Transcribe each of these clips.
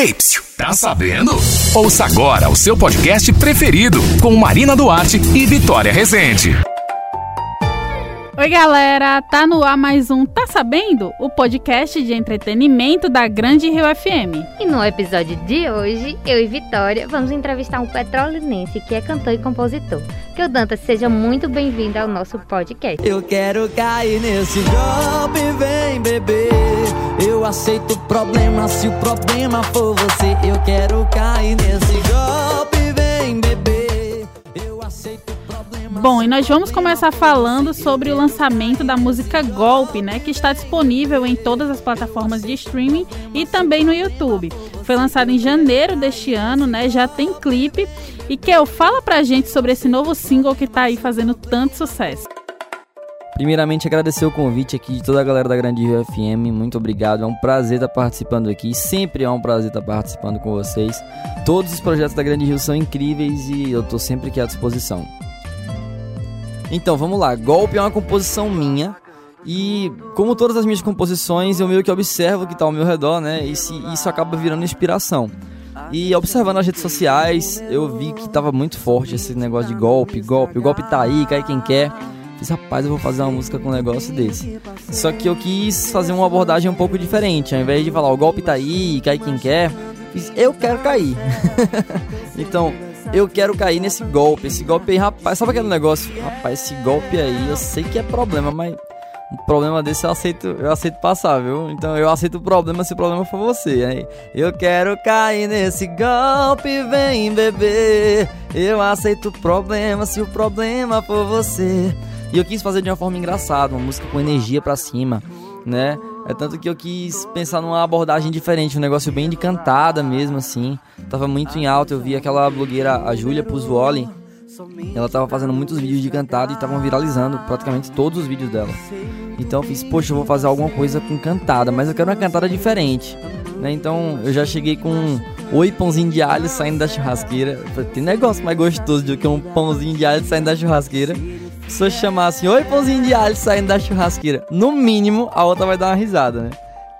Ei, psiu, tá sabendo? Ouça agora o seu podcast preferido com Marina Duarte e Vitória Rezende. Oi, galera! Tá no ar mais um Tá Sabendo? O podcast de entretenimento da Grande Rio FM. E no episódio de hoje, eu e Vitória vamos entrevistar um petrolinense que é cantor e compositor. Que o Dantas seja muito bem-vindo ao nosso podcast. Eu quero cair nesse golpe, vem beber. Eu aceito o problema se o problema for você. Eu quero cair nesse golpe, Bom, e nós vamos começar falando sobre o lançamento da música Golpe, né, que está disponível em todas as plataformas de streaming e também no YouTube. Foi lançado em janeiro deste ano, né, já tem clipe. E Kel, fala pra gente sobre esse novo single que tá aí fazendo tanto sucesso. Primeiramente, agradecer o convite aqui de toda a galera da Grande Rio FM. Muito obrigado. É um prazer estar participando aqui. Sempre é um prazer estar participando com vocês. Todos os projetos da Grande Rio são incríveis e eu estou sempre aqui à disposição. Então, vamos lá. Golpe é uma composição minha. E como todas as minhas composições, eu meio que observo o que está ao meu redor, né? E se, isso acaba virando inspiração. E observando as redes sociais, eu vi que estava muito forte esse negócio de golpe, golpe. O golpe tá aí, cai quem quer. Fiz, rapaz, eu vou fazer uma música com um negócio desse. Só que eu quis fazer uma abordagem um pouco diferente. Ao invés de falar o golpe tá aí, cai quem quer, fiz eu quero cair. então, eu quero cair nesse golpe. Esse golpe aí, rapaz, sabe aquele negócio? Rapaz, esse golpe aí, eu sei que é problema, mas um problema desse eu aceito, eu aceito passar, viu? Então eu aceito o problema se o problema for você. Aí, eu quero cair nesse golpe, vem beber. Eu aceito o problema se o problema for você. E eu quis fazer de uma forma engraçada, uma música com energia pra cima, né? É tanto que eu quis pensar numa abordagem diferente, um negócio bem de cantada mesmo, assim. Tava muito em alta, eu vi aquela blogueira, a Júlia Puzuoli, ela tava fazendo muitos vídeos de cantada e estavam viralizando praticamente todos os vídeos dela. Então eu fiz, poxa, eu vou fazer alguma coisa com cantada, mas eu quero uma cantada diferente. Né? Então eu já cheguei com oi pãozinho de alho saindo da churrasqueira. Tem negócio mais gostoso do que um pãozinho de alho saindo da churrasqueira. Se eu chamar assim, oi pãozinho de alho saindo da churrasqueira, no mínimo a outra vai dar uma risada, né?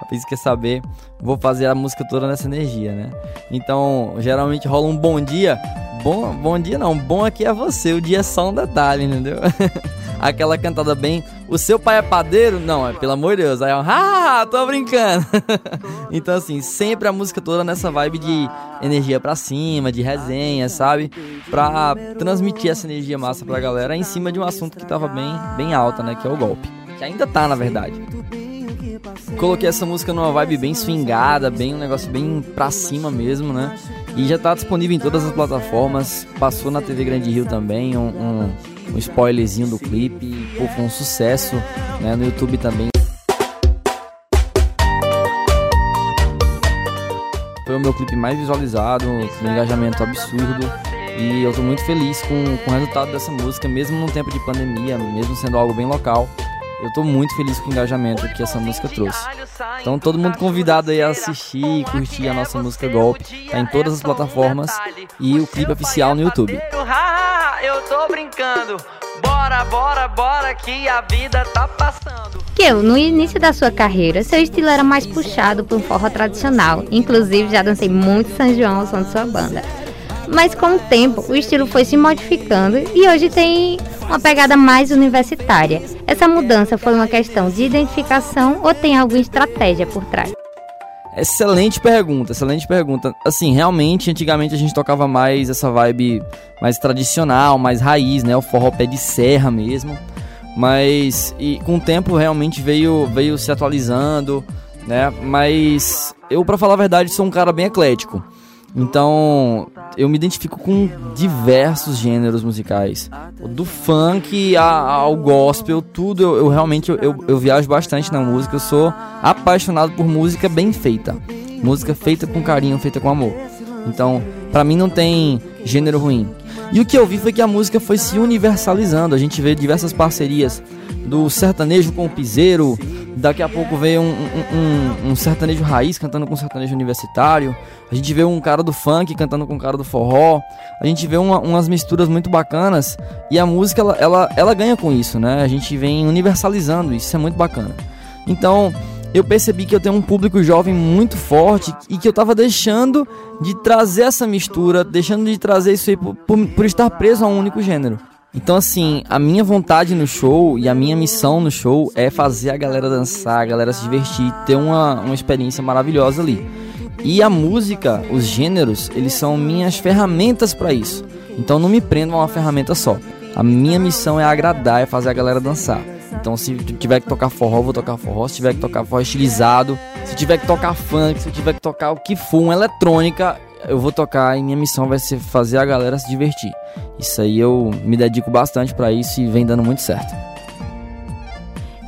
A Fiz quer saber, vou fazer a música toda nessa energia, né? Então, geralmente rola um bom dia. Bom, bom dia não, bom aqui é você, o dia é só um detalhe, entendeu? Aquela cantada bem, o seu pai é padeiro? Não, é pelo amor de Deus. Aí eu, ah, tô brincando. então, assim, sempre a música toda nessa vibe de energia pra cima, de resenha, sabe? Pra transmitir essa energia massa pra galera em cima de um assunto que tava bem, bem alta, né? Que é o golpe. Que ainda tá, na verdade. Coloquei essa música numa vibe bem swingada, bem um negócio bem pra cima mesmo, né? E já tá disponível em todas as plataformas. Passou na TV Grande Rio também, um, um, um spoilerzinho do clipe. E, pô, foi um sucesso, né? No YouTube também. Foi o meu clipe mais visualizado, um engajamento absurdo. E eu tô muito feliz com, com o resultado dessa música, mesmo num tempo de pandemia, mesmo sendo algo bem local. Eu tô muito feliz com o engajamento que essa música trouxe. Então todo mundo convidado aí a assistir e curtir a nossa música Golpe. Tá em todas as plataformas e o clipe oficial no YouTube. Eu tô brincando. Bora, bora, bora que a vida tá passando. Eu, no início da sua carreira, seu estilo era mais puxado para um forró tradicional. Inclusive, já dancei muito São João ao som de sua banda. Mas com o tempo, o estilo foi se modificando e hoje tem uma pegada mais universitária. Essa mudança foi uma questão de identificação ou tem alguma estratégia por trás? Excelente pergunta, excelente pergunta. Assim, realmente, antigamente a gente tocava mais essa vibe mais tradicional, mais raiz, né? O forró pé de serra mesmo. Mas e com o tempo realmente veio veio se atualizando, né? Mas eu, para falar a verdade, sou um cara bem eclético. Então, eu me identifico com diversos gêneros musicais. Do funk ao gospel, tudo. Eu, eu realmente eu, eu, viajo bastante na música. Eu sou apaixonado por música bem feita. Música feita com carinho, feita com amor. Então, para mim não tem gênero ruim. E o que eu vi foi que a música foi se universalizando. A gente vê diversas parcerias do sertanejo com o piseiro. Daqui a pouco veio um, um, um, um, sertanejo raiz cantando com um sertanejo universitário. A gente vê um cara do funk cantando com um cara do forró. A gente vê uma, umas misturas muito bacanas. E a música, ela, ela, ela ganha com isso, né? A gente vem universalizando isso, isso é muito bacana. Então, eu percebi que eu tenho um público jovem muito forte e que eu tava deixando de trazer essa mistura, deixando de trazer isso aí por, por, por estar preso a um único gênero. Então, assim, a minha vontade no show e a minha missão no show é fazer a galera dançar, a galera se divertir, ter uma, uma experiência maravilhosa ali. E a música, os gêneros, eles são minhas ferramentas para isso. Então, não me prendo a uma ferramenta só. A minha missão é agradar, é fazer a galera dançar. Então, se tiver que tocar forró, vou tocar forró. Se tiver que tocar forró estilizado, se tiver que tocar funk, se tiver que tocar o que for, uma eletrônica, eu vou tocar e minha missão vai ser fazer a galera se divertir. Isso aí eu me dedico bastante para isso e vem dando muito certo.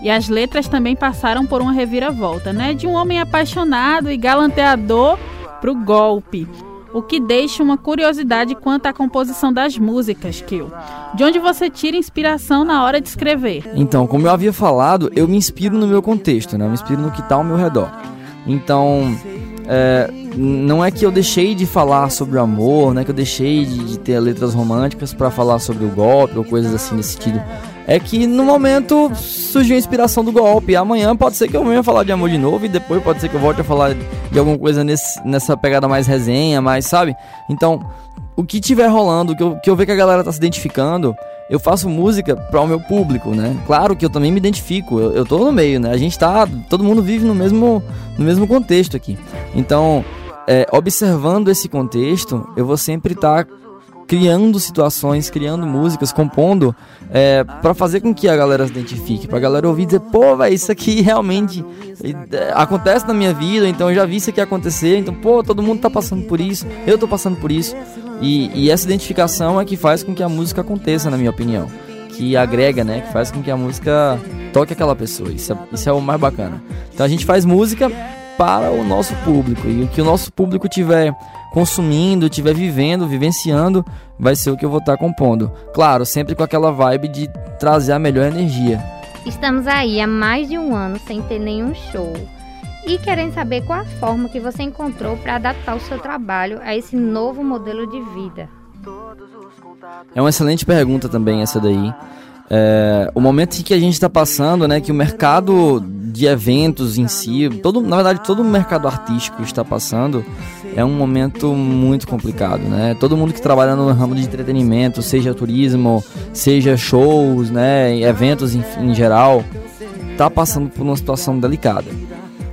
E as letras também passaram por uma reviravolta, né? De um homem apaixonado e galanteador pro golpe. O que deixa uma curiosidade quanto à composição das músicas, Kill. De onde você tira inspiração na hora de escrever? Então, como eu havia falado, eu me inspiro no meu contexto, né? Eu me inspiro no que está ao meu redor. Então, é, não é que eu deixei de falar sobre o amor, não é que eu deixei de, de ter letras românticas para falar sobre o golpe ou coisas assim nesse sentido. É que no momento surgiu a inspiração do golpe. Amanhã pode ser que eu venha falar de amor de novo e depois pode ser que eu volte a falar de alguma coisa nesse, nessa pegada mais resenha, mais, sabe? Então, o que tiver rolando, que eu, que eu ver que a galera tá se identificando, eu faço música para o meu público, né? Claro que eu também me identifico, eu, eu tô no meio, né? A gente tá, todo mundo vive no mesmo, no mesmo contexto aqui. Então, é, observando esse contexto, eu vou sempre estar tá criando situações, criando músicas, compondo, é, para fazer com que a galera se identifique, pra galera ouvir e dizer, pô, velho, isso aqui realmente é, acontece na minha vida, então eu já vi isso aqui acontecer, então, pô, todo mundo tá passando por isso, eu tô passando por isso. E, e essa identificação é que faz com que a música aconteça, na minha opinião. Que agrega, né? Que faz com que a música toque aquela pessoa. Isso é, isso é o mais bacana. Então a gente faz música para o nosso público. E o que o nosso público tiver consumindo, tiver vivendo, vivenciando, vai ser o que eu vou estar compondo. Claro, sempre com aquela vibe de trazer a melhor energia. Estamos aí há mais de um ano sem ter nenhum show. E querendo saber qual a forma que você encontrou para adaptar o seu trabalho a esse novo modelo de vida. É uma excelente pergunta também essa daí. É, o momento que a gente está passando, né, que o mercado de eventos em si, todo, na verdade todo o mercado artístico está passando, é um momento muito complicado, né? Todo mundo que trabalha no ramo de entretenimento, seja turismo, seja shows, né, eventos em, em geral, está passando por uma situação delicada.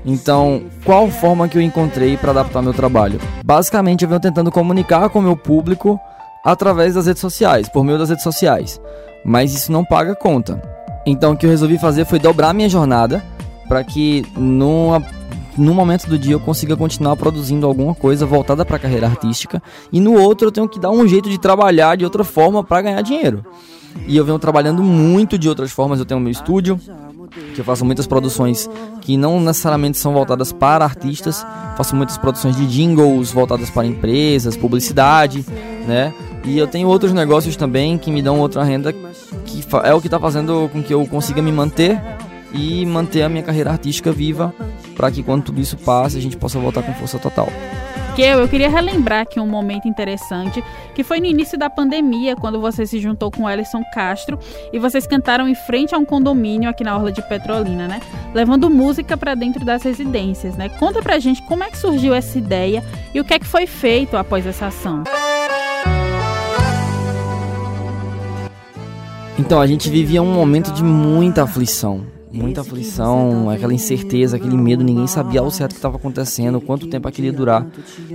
Então, qual forma que eu encontrei para adaptar meu trabalho? Basicamente, eu venho tentando comunicar com o meu público através das redes sociais, por meio das redes sociais. Mas isso não paga conta. Então, o que eu resolvi fazer foi dobrar minha jornada para que numa no momento do dia eu consiga continuar produzindo alguma coisa voltada para a carreira artística e no outro eu tenho que dar um jeito de trabalhar de outra forma para ganhar dinheiro. E eu venho trabalhando muito de outras formas, eu tenho meu estúdio, que eu faço muitas produções que não necessariamente são voltadas para artistas, faço muitas produções de jingles voltadas para empresas, publicidade, né? E eu tenho outros negócios também que me dão outra renda que é o que está fazendo com que eu consiga me manter e manter a minha carreira artística viva para que quando tudo isso passe a gente possa voltar com força total eu, eu queria relembrar aqui um momento interessante, que foi no início da pandemia, quando você se juntou com o Ellison Castro e vocês cantaram em frente a um condomínio aqui na Orla de Petrolina, né? Levando música para dentro das residências, né? Conta pra gente como é que surgiu essa ideia e o que é que foi feito após essa ação. Então, a gente vivia um momento de muita aflição muita aflição, aquela incerteza, aquele medo, ninguém sabia ao certo o que estava acontecendo, quanto tempo aquilo ia durar.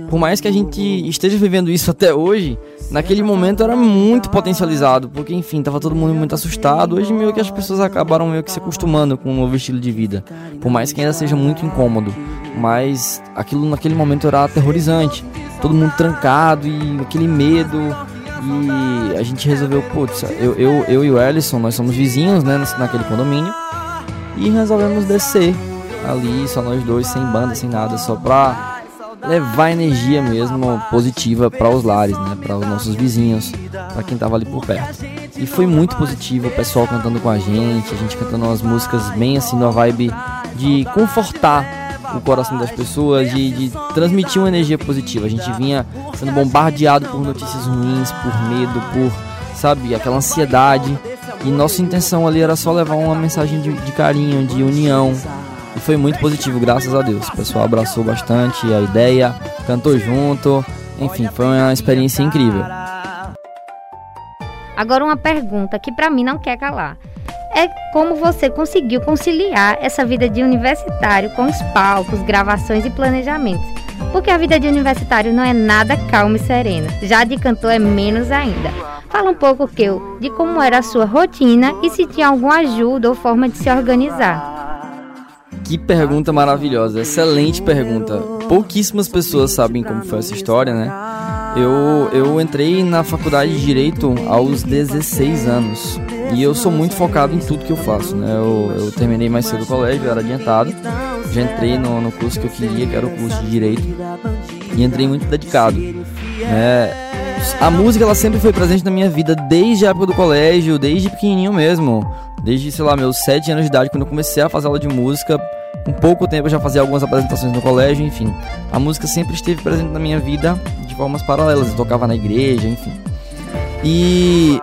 Por mais que a gente esteja vivendo isso até hoje, naquele momento era muito potencializado, porque enfim, tava todo mundo muito assustado. Hoje meio que as pessoas acabaram meio que se acostumando com o um novo estilo de vida, por mais que ainda seja muito incômodo, mas aquilo naquele momento era aterrorizante. Todo mundo trancado e aquele medo, e a gente resolveu, putz, eu, eu, eu e o Ellison, nós somos vizinhos, né, naquele condomínio e resolvemos descer ali, só nós dois, sem banda, sem nada, só pra levar energia mesmo positiva para os lares, né, para os nossos vizinhos, para quem tava ali por perto. E foi muito positivo, o pessoal cantando com a gente, a gente cantando umas músicas bem assim na vibe de confortar o coração das pessoas, de, de, transmitir uma energia positiva. A gente vinha sendo bombardeado por notícias ruins, por medo, por, sabe, aquela ansiedade. E nossa intenção ali era só levar uma mensagem de, de carinho, de união, E foi muito positivo, graças a Deus. O pessoal abraçou bastante a ideia, cantou junto. Enfim, foi uma experiência incrível. Agora uma pergunta que para mim não quer calar. É como você conseguiu conciliar essa vida de universitário com os palcos, gravações e planejamentos. Porque a vida de universitário não é nada calma e serena. Já de cantor é menos ainda. Fala um pouco, Keu, de como era a sua rotina e se tinha alguma ajuda ou forma de se organizar. Que pergunta maravilhosa, excelente pergunta. Pouquíssimas pessoas sabem como foi essa história, né? Eu, eu entrei na faculdade de Direito aos 16 anos e eu sou muito focado em tudo que eu faço, né? Eu, eu terminei mais cedo o colégio, eu era adiantado, já entrei no, no curso que eu queria, que era o curso de Direito, e entrei muito dedicado. Né? A música ela sempre foi presente na minha vida desde a época do colégio, desde pequenininho mesmo. Desde, sei lá, meus 7 anos de idade, quando eu comecei a fazer aula de música, com pouco tempo eu já fazia algumas apresentações no colégio, enfim. A música sempre esteve presente na minha vida de formas paralelas. Eu tocava na igreja, enfim. E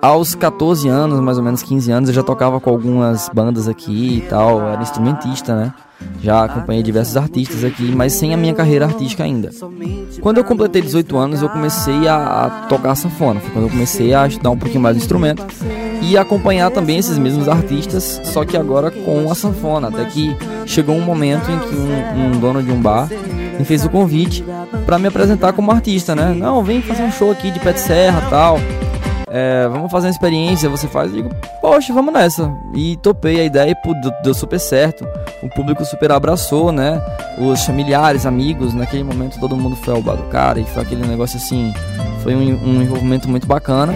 aos 14 anos, mais ou menos 15 anos, eu já tocava com algumas bandas aqui e tal, era instrumentista, né? Já acompanhei diversos artistas aqui, mas sem a minha carreira artística ainda. Quando eu completei 18 anos, eu comecei a, a tocar sanfona. Foi quando eu comecei a estudar um pouquinho mais do instrumento e acompanhar também esses mesmos artistas, só que agora com a sanfona. Até que chegou um momento em que um, um dono de um bar me fez o convite para me apresentar como artista, né? Não, vem fazer um show aqui de pé de serra tal é, vamos fazer uma experiência, você faz. Eu digo, poxa, vamos nessa. E topei a ideia e pô, deu, super certo. O público super abraçou, né? Os familiares, amigos, naquele momento todo mundo foi ao bar do cara e foi aquele negócio assim. Foi um, um envolvimento muito bacana.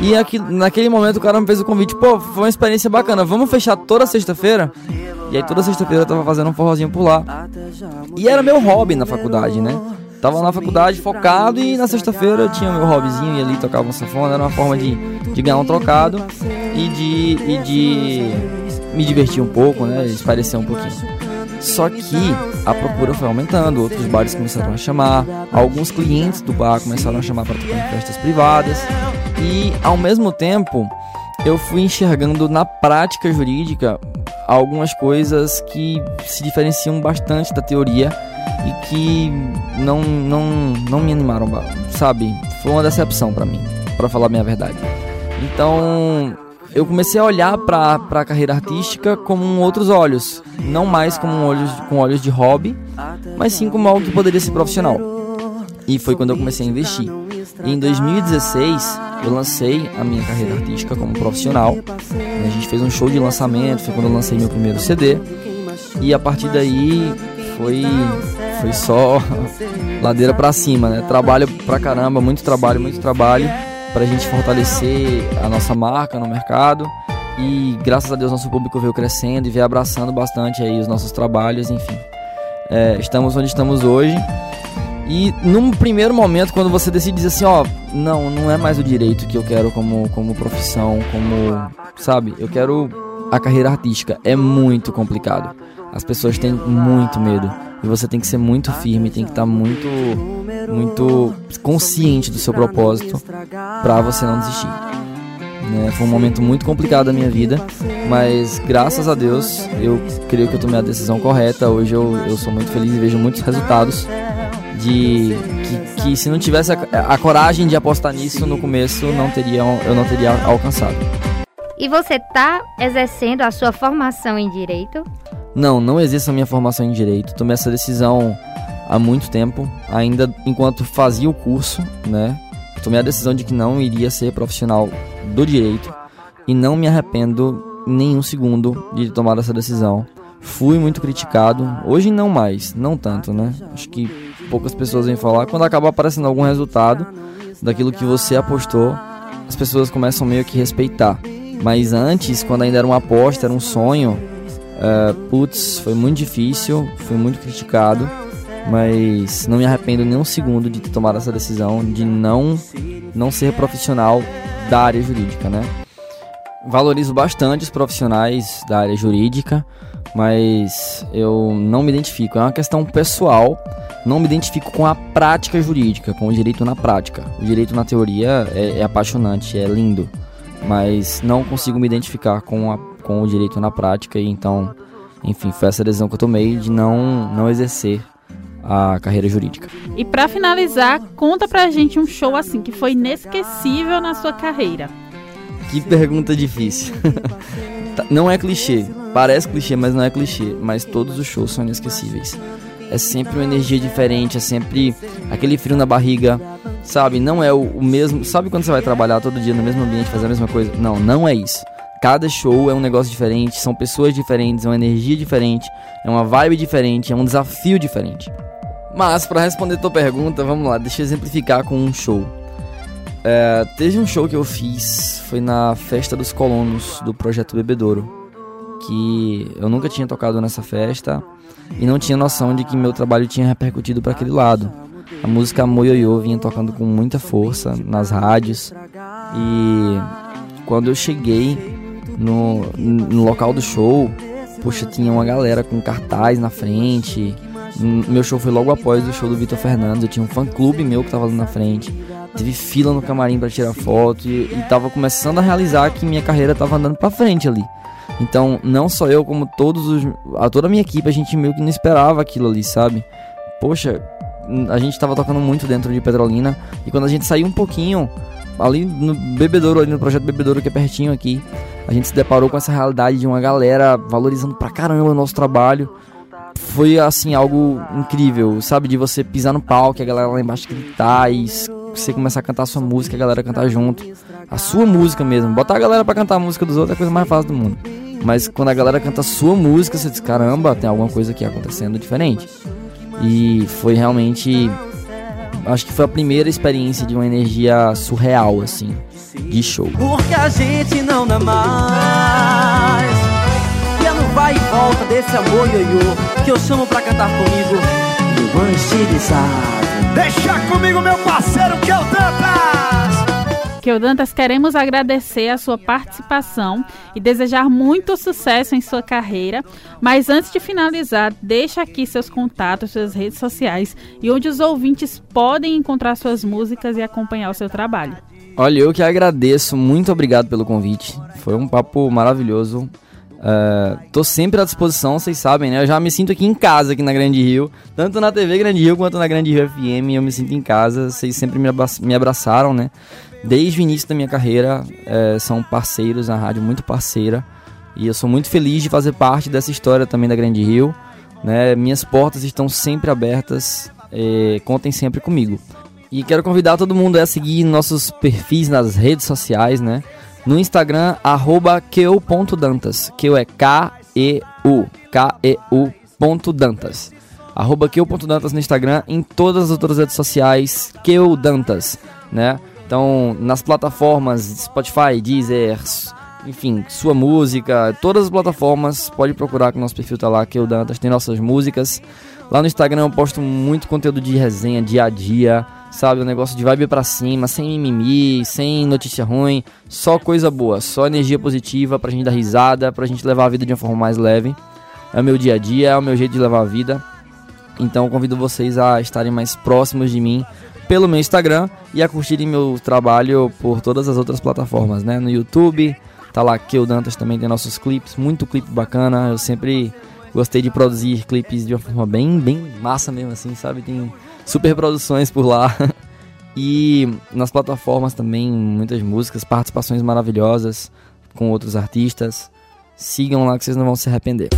E aqui, naquele momento o cara me fez o convite, pô, foi uma experiência bacana, vamos fechar toda sexta-feira? E aí toda sexta-feira eu tava fazendo um forrozinho por lá. E era meu hobby na faculdade, né? Tava na faculdade focado e na sexta-feira tinha meu hobbyzinho e ali tocava um sanfona, era uma forma de, de ganhar um trocado e de, e de me divertir um pouco, né? Esparecer um pouquinho. Só que a procura foi aumentando, outros bares começaram a chamar, alguns clientes do bar começaram a chamar para tocar em festas privadas e ao mesmo tempo eu fui enxergando na prática jurídica algumas coisas que se diferenciam bastante da teoria e que não, não, não me animaram, sabe? Foi uma decepção para mim, para falar a minha verdade. Então, eu comecei a olhar para a carreira artística com outros olhos, não mais como olhos, com olhos de hobby, mas sim como algo que poderia ser profissional. E foi quando eu comecei a investir. E em 2016, eu lancei a minha carreira artística como profissional. A gente fez um show de lançamento, foi quando eu lancei meu primeiro CD. E a partir daí foi foi só ladeira para cima, né? Trabalho pra caramba, muito trabalho, muito trabalho pra gente fortalecer a nossa marca no mercado. E graças a Deus nosso público veio crescendo e veio abraçando bastante aí os nossos trabalhos, enfim. É, estamos onde estamos hoje. E num primeiro momento, quando você decide dizer assim, ó, não, não é mais o direito que eu quero como, como profissão, como, sabe, eu quero a carreira artística. É muito complicado. As pessoas têm muito medo. E você tem que ser muito firme, tem que estar muito, muito consciente do seu propósito para você não desistir. Né? Foi um momento muito complicado da minha vida, mas graças a Deus eu creio que eu tomei a decisão correta. Hoje eu, eu sou muito feliz e vejo muitos resultados de que, que se não tivesse a, a, coragem de apostar nisso no começo, não teria, eu não teria alcançado. E você está exercendo a sua formação em direito? Não, não existe a minha formação em direito. Tomei essa decisão há muito tempo, ainda enquanto fazia o curso, né? Tomei a decisão de que não iria ser profissional do direito e não me arrependo nenhum segundo de tomar essa decisão. Fui muito criticado, hoje não mais, não tanto, né? Acho que poucas pessoas vêm falar. Quando acaba aparecendo algum resultado daquilo que você apostou, as pessoas começam meio que respeitar. Mas antes, quando ainda era uma aposta, era um sonho, Uh, putz, foi muito difícil, fui muito criticado, mas não me arrependo nem um segundo de ter tomado essa decisão de não, não ser profissional da área jurídica, né? Valorizo bastante os profissionais da área jurídica, mas eu não me identifico. É uma questão pessoal. Não me identifico com a prática jurídica, com o direito na prática. O direito na teoria é, é apaixonante, é lindo, mas não consigo me identificar com a com o direito na prática e então enfim, foi essa decisão que eu tomei de não, não exercer a carreira jurídica. E para finalizar, conta pra gente um show assim que foi inesquecível na sua carreira. Que pergunta difícil. Tá, não é clichê, parece clichê, mas não é clichê. Mas todos os shows são inesquecíveis. É sempre uma energia diferente, é sempre aquele frio na barriga, sabe? Não é o, o mesmo. Sabe quando você vai trabalhar todo dia no mesmo ambiente, fazer a mesma coisa? Não, não é isso. Cada show é um negócio diferente, são pessoas diferentes, é uma energia diferente, é uma vibe diferente, é um desafio diferente. Mas para responder tua pergunta, vamos lá, deixa eu exemplificar com um show. É, teve um show que eu fiz, foi na festa dos colonos do projeto Bebedouro, que eu nunca tinha tocado nessa festa e não tinha noção de que meu trabalho tinha repercutido para aquele lado. A música Moyoyo vinha tocando com muita força nas rádios e quando eu cheguei no, no local do show, poxa, tinha uma galera com cartaz na frente, meu show foi logo após o show do Vitor Fernandes. Eu tinha um fã clube meu que tava ali na frente. Teve fila no camarim para tirar foto e, e tava começando a realizar que minha carreira tava andando para frente ali. Então, não só eu, como todos os. A toda a minha equipe, a gente meio que não esperava aquilo ali, sabe? Poxa, a gente tava tocando muito dentro de Petrolina. E quando a gente saiu um pouquinho, ali no Bebedouro, ali no projeto Bebedouro, que é pertinho aqui, a gente se deparou com essa realidade de uma galera valorizando pra caramba o nosso trabalho foi assim algo incrível, sabe? De você pisar no palco, a galera lá embaixo gritar e você começar a cantar a sua música, a galera cantar junto. A sua música mesmo. Botar a galera para cantar a música dos outros é a coisa mais fácil do mundo. Mas quando a galera canta a sua música, você diz: caramba, tem alguma coisa aqui acontecendo diferente. E foi realmente. Acho que foi a primeira experiência de uma energia surreal, assim, de show. Porque a gente não dá mais. Vai e volta desse amor ioiô Que eu chamo pra cantar comigo. Deixa comigo meu parceiro Kel Dantas Kel Dantas, queremos agradecer a sua participação e desejar muito sucesso em sua carreira. Mas antes de finalizar, deixa aqui seus contatos, suas redes sociais e onde os ouvintes podem encontrar suas músicas e acompanhar o seu trabalho. Olha, eu que agradeço, muito obrigado pelo convite. Foi um papo maravilhoso. Uh, tô sempre à disposição, vocês sabem, né? Eu já me sinto aqui em casa, aqui na Grande Rio. Tanto na TV Grande Rio quanto na Grande Rio FM, eu me sinto em casa. Vocês sempre me, me abraçaram, né? Desde o início da minha carreira, uh, são parceiros, a rádio muito parceira. E eu sou muito feliz de fazer parte dessa história também da Grande Rio. Né? Minhas portas estão sempre abertas, uh, contem sempre comigo. E quero convidar todo mundo a seguir nossos perfis nas redes sociais, né? No Instagram, arroba keu.dantas. Keu é K-E-U. K-E-U ponto Dantas. Arroba keu.dantas no Instagram. Em todas as outras redes sociais, Keu Dantas, né? Então, nas plataformas Spotify, Deezer, enfim, sua música, todas as plataformas, pode procurar que o nosso perfil tá lá, Keu Dantas, tem nossas músicas. Lá no Instagram eu posto muito conteúdo de resenha dia a dia, sabe? Um negócio de vibe pra cima, sem mimimi, sem notícia ruim, só coisa boa, só energia positiva pra gente dar risada, pra gente levar a vida de uma forma mais leve. É o meu dia a dia, é o meu jeito de levar a vida. Então convido vocês a estarem mais próximos de mim pelo meu Instagram e a curtirem meu trabalho por todas as outras plataformas, né? No YouTube, tá lá que o Dantas também tem nossos clipes, muito clipe bacana. Eu sempre gostei de produzir clipes de uma forma bem, bem massa mesmo assim, sabe? Tem super produções por lá. E nas plataformas também muitas músicas, participações maravilhosas com outros artistas. Sigam lá que vocês não vão se arrepender.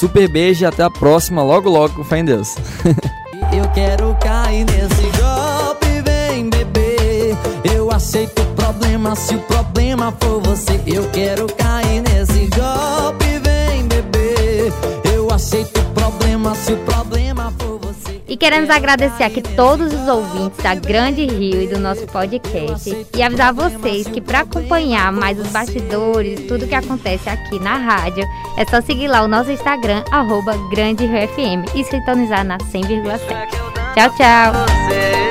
Super beijo e até a próxima, logo logo com fé em Deus. eu quero cair nesse golpe, vem beber. Eu aceito problema se o problema for você. Eu quero cair queremos agradecer aqui todos os ouvintes da Grande Rio e do nosso podcast. E avisar vocês que para acompanhar mais os bastidores, tudo que acontece aqui na rádio, é só seguir lá o nosso Instagram, arroba Grande Rio FM, e sintonizar na 100,7. Tchau, tchau!